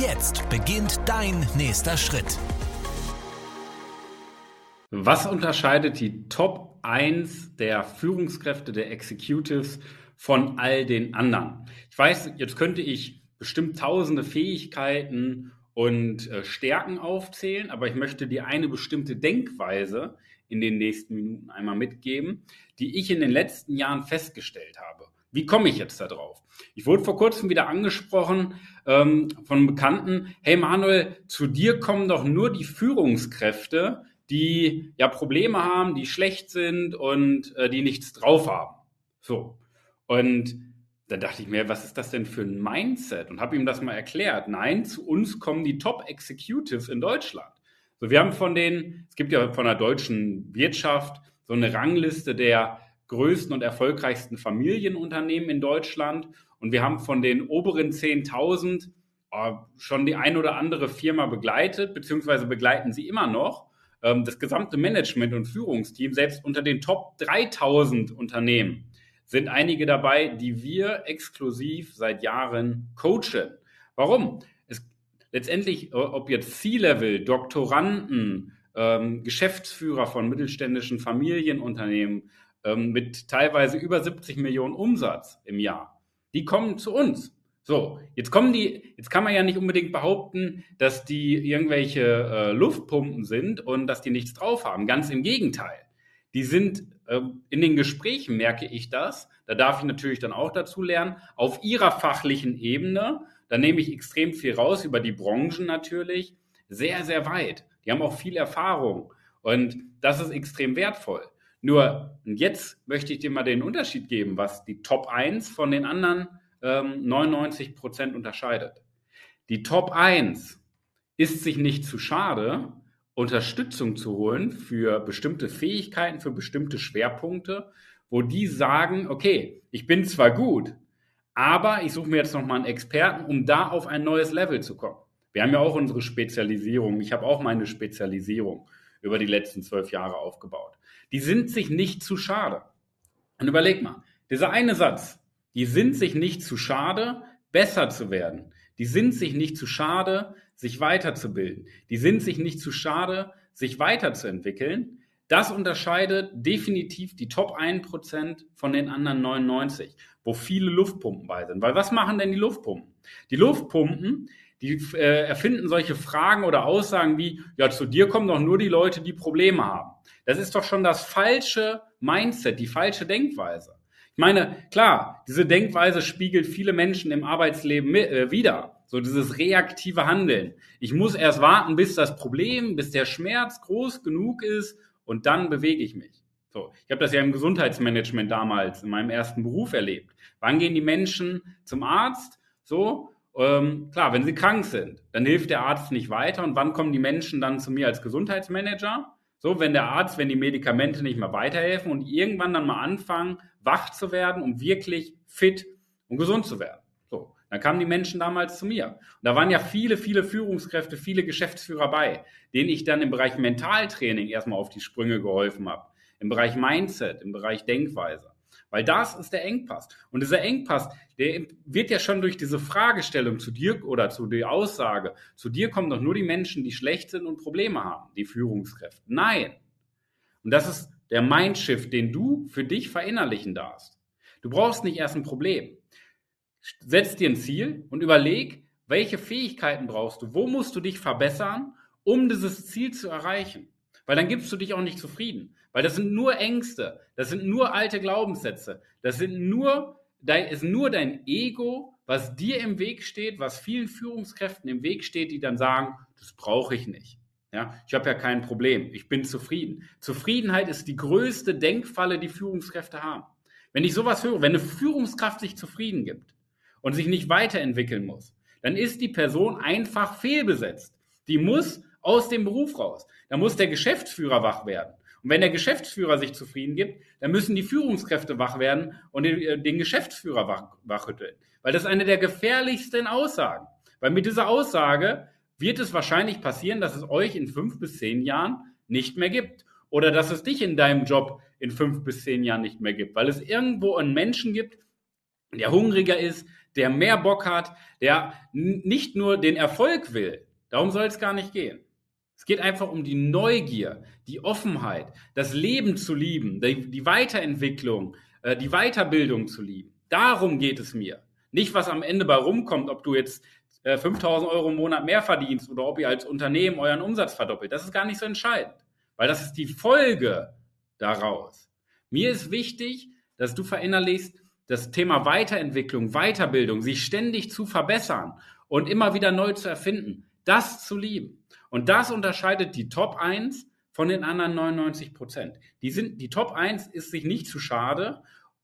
Jetzt beginnt dein nächster Schritt. Was unterscheidet die Top 1 der Führungskräfte, der Executives von all den anderen. Ich weiß, jetzt könnte ich bestimmt tausende Fähigkeiten und äh, Stärken aufzählen, aber ich möchte dir eine bestimmte Denkweise in den nächsten Minuten einmal mitgeben, die ich in den letzten Jahren festgestellt habe. Wie komme ich jetzt da drauf? Ich wurde vor kurzem wieder angesprochen ähm, von Bekannten, hey Manuel, zu dir kommen doch nur die Führungskräfte, die ja Probleme haben, die schlecht sind und äh, die nichts drauf haben. So. Und da dachte ich mir, was ist das denn für ein Mindset? Und habe ihm das mal erklärt. Nein, zu uns kommen die Top Executives in Deutschland. So, wir haben von den, es gibt ja von der deutschen Wirtschaft so eine Rangliste der größten und erfolgreichsten Familienunternehmen in Deutschland. Und wir haben von den oberen 10.000 äh, schon die ein oder andere Firma begleitet, beziehungsweise begleiten sie immer noch. Ähm, das gesamte Management und Führungsteam, selbst unter den Top 3000 Unternehmen, sind einige dabei, die wir exklusiv seit Jahren coachen. Warum? Es, letztendlich, ob jetzt C-Level, Doktoranden, ähm, Geschäftsführer von mittelständischen Familienunternehmen ähm, mit teilweise über 70 Millionen Umsatz im Jahr, die kommen zu uns. So, jetzt kommen die, jetzt kann man ja nicht unbedingt behaupten, dass die irgendwelche äh, Luftpumpen sind und dass die nichts drauf haben. Ganz im Gegenteil. Die sind äh, in den Gesprächen merke ich das. Da darf ich natürlich dann auch dazu lernen. Auf ihrer fachlichen Ebene, da nehme ich extrem viel raus über die Branchen natürlich, sehr, sehr weit. Die haben auch viel Erfahrung und das ist extrem wertvoll. Nur jetzt möchte ich dir mal den Unterschied geben, was die Top 1 von den anderen 99 ähm, Prozent unterscheidet. Die Top 1 ist sich nicht zu schade, Unterstützung zu holen für bestimmte Fähigkeiten, für bestimmte Schwerpunkte, wo die sagen, okay, ich bin zwar gut, aber ich suche mir jetzt nochmal einen Experten, um da auf ein neues Level zu kommen. Wir haben ja auch unsere Spezialisierung. Ich habe auch meine Spezialisierung über die letzten zwölf Jahre aufgebaut. Die sind sich nicht zu schade. Und überleg mal, dieser eine Satz, die sind sich nicht zu schade, besser zu werden. Die sind sich nicht zu schade, sich weiterzubilden. Die sind sich nicht zu schade, sich weiterzuentwickeln. Das unterscheidet definitiv die Top 1% von den anderen 99, wo viele Luftpumpen bei sind. Weil was machen denn die Luftpumpen? Die Luftpumpen, die äh, erfinden solche Fragen oder Aussagen wie, ja, zu dir kommen doch nur die Leute, die Probleme haben. Das ist doch schon das falsche Mindset, die falsche Denkweise. Ich meine, klar, diese Denkweise spiegelt viele Menschen im Arbeitsleben äh, wieder. So dieses reaktive Handeln. Ich muss erst warten, bis das Problem, bis der Schmerz groß genug ist und dann bewege ich mich. So, ich habe das ja im Gesundheitsmanagement damals in meinem ersten Beruf erlebt. Wann gehen die Menschen zum Arzt? So, ähm, klar, wenn sie krank sind, dann hilft der Arzt nicht weiter. Und wann kommen die Menschen dann zu mir als Gesundheitsmanager? So, wenn der Arzt, wenn die Medikamente nicht mehr weiterhelfen und irgendwann dann mal anfangen, wach zu werden, um wirklich fit und gesund zu werden. So, dann kamen die Menschen damals zu mir. Und da waren ja viele, viele Führungskräfte, viele Geschäftsführer bei, denen ich dann im Bereich Mentaltraining erstmal auf die Sprünge geholfen habe. Im Bereich Mindset, im Bereich Denkweise. Weil das ist der Engpass. Und dieser Engpass, der wird ja schon durch diese Fragestellung zu dir oder zu der Aussage, zu dir kommen doch nur die Menschen, die schlecht sind und Probleme haben, die Führungskräfte. Nein. Und das ist der Mindshift, den du für dich verinnerlichen darfst. Du brauchst nicht erst ein Problem. Setz dir ein Ziel und überleg, welche Fähigkeiten brauchst du, wo musst du dich verbessern, um dieses Ziel zu erreichen. Weil dann gibst du dich auch nicht zufrieden. Weil das sind nur Ängste, das sind nur alte Glaubenssätze, das sind nur, dein, ist nur dein Ego, was dir im Weg steht, was vielen Führungskräften im Weg steht, die dann sagen, das brauche ich nicht. Ja, ich habe ja kein Problem, ich bin zufrieden. Zufriedenheit ist die größte Denkfalle, die Führungskräfte haben. Wenn ich sowas höre, wenn eine Führungskraft sich zufrieden gibt und sich nicht weiterentwickeln muss, dann ist die Person einfach fehlbesetzt. Die muss aus dem Beruf raus. Da muss der Geschäftsführer wach werden. Und wenn der Geschäftsführer sich zufrieden gibt, dann müssen die Führungskräfte wach werden und den, äh, den Geschäftsführer wach, wachrütteln. Weil das ist eine der gefährlichsten Aussagen. Weil mit dieser Aussage wird es wahrscheinlich passieren, dass es euch in fünf bis zehn Jahren nicht mehr gibt. Oder dass es dich in deinem Job in fünf bis zehn Jahren nicht mehr gibt. Weil es irgendwo einen Menschen gibt, der hungriger ist, der mehr Bock hat, der nicht nur den Erfolg will. Darum soll es gar nicht gehen. Es geht einfach um die Neugier, die Offenheit, das Leben zu lieben, die, Weiterentwicklung, äh, die Weiterbildung zu lieben. Darum geht es mir. Nicht, was am Ende bei rumkommt, ob du jetzt 5000 äh, Euro im Monat mehr verdienst oder ob ihr als Unternehmen euren Umsatz verdoppelt. Das ist gar nicht so entscheidend, weil das ist die Folge daraus. Mir ist wichtig, dass du verinnerlichst, das Thema Weiterentwicklung, Weiterbildung, sich ständig zu verbessern und immer wieder neu zu erfinden, das zu lieben. Und das unterscheidet die Top 1 von den anderen 99 Prozent. Die, sind, die Top 1 ist sich nicht zu schade,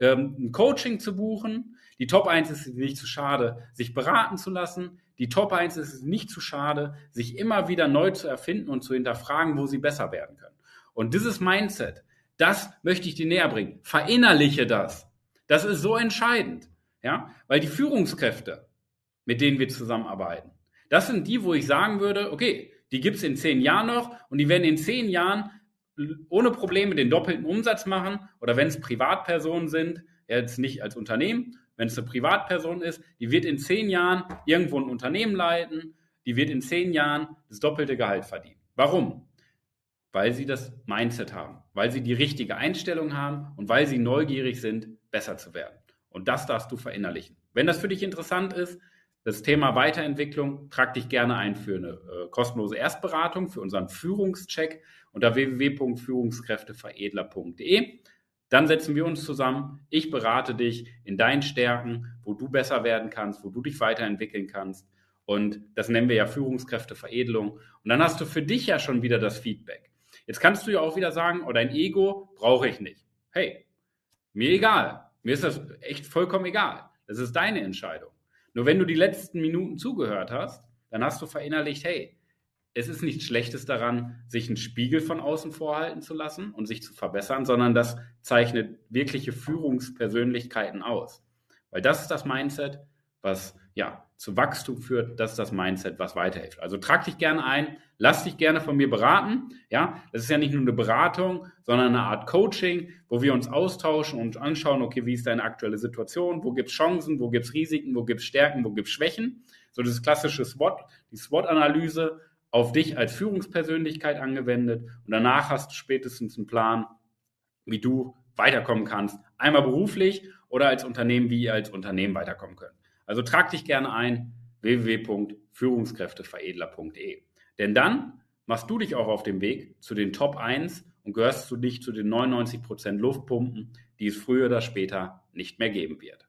ähm, ein Coaching zu buchen. Die Top 1 ist nicht zu schade, sich beraten zu lassen. Die Top 1 ist nicht zu schade, sich immer wieder neu zu erfinden und zu hinterfragen, wo sie besser werden können. Und dieses Mindset, das möchte ich dir näher bringen. Verinnerliche das. Das ist so entscheidend. Ja, weil die Führungskräfte, mit denen wir zusammenarbeiten, das sind die, wo ich sagen würde, okay, die gibt es in zehn Jahren noch und die werden in zehn Jahren ohne Probleme den doppelten Umsatz machen oder wenn es Privatpersonen sind, jetzt nicht als Unternehmen, wenn es eine Privatperson ist, die wird in zehn Jahren irgendwo ein Unternehmen leiten, die wird in zehn Jahren das doppelte Gehalt verdienen. Warum? Weil sie das Mindset haben, weil sie die richtige Einstellung haben und weil sie neugierig sind, besser zu werden. Und das darfst du verinnerlichen. Wenn das für dich interessant ist, das Thema Weiterentwicklung, trag dich gerne ein für eine äh, kostenlose Erstberatung, für unseren Führungscheck unter www.führungskräfteveredler.de. Dann setzen wir uns zusammen. Ich berate dich in deinen Stärken, wo du besser werden kannst, wo du dich weiterentwickeln kannst. Und das nennen wir ja Führungskräfteveredelung. Und dann hast du für dich ja schon wieder das Feedback. Jetzt kannst du ja auch wieder sagen, oh, dein Ego brauche ich nicht. Hey, mir egal. Mir ist das echt vollkommen egal. Das ist deine Entscheidung. Nur wenn du die letzten Minuten zugehört hast, dann hast du verinnerlicht, hey, es ist nichts Schlechtes daran, sich einen Spiegel von außen vorhalten zu lassen und sich zu verbessern, sondern das zeichnet wirkliche Führungspersönlichkeiten aus. Weil das ist das Mindset, was ja zu Wachstum führt, das ist das Mindset, was weiterhilft. Also trag dich gerne ein, lass dich gerne von mir beraten. Ja, das ist ja nicht nur eine Beratung, sondern eine Art Coaching, wo wir uns austauschen und anschauen, okay, wie ist deine aktuelle Situation, wo gibt es Chancen, wo gibt es Risiken, wo gibt es Stärken, wo gibt es Schwächen. So das klassische SWOT, die SWOT-Analyse auf dich als Führungspersönlichkeit angewendet und danach hast du spätestens einen Plan, wie du weiterkommen kannst. Einmal beruflich oder als Unternehmen, wie ihr als Unternehmen weiterkommen könnt. Also trag dich gerne ein www.führungskräfteveredler.de. Denn dann machst du dich auch auf dem Weg zu den Top 1 und gehörst du dich zu den 99% Luftpumpen, die es früher oder später nicht mehr geben wird.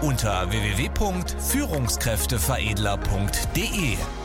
unter www.führungskräfteveredler.de.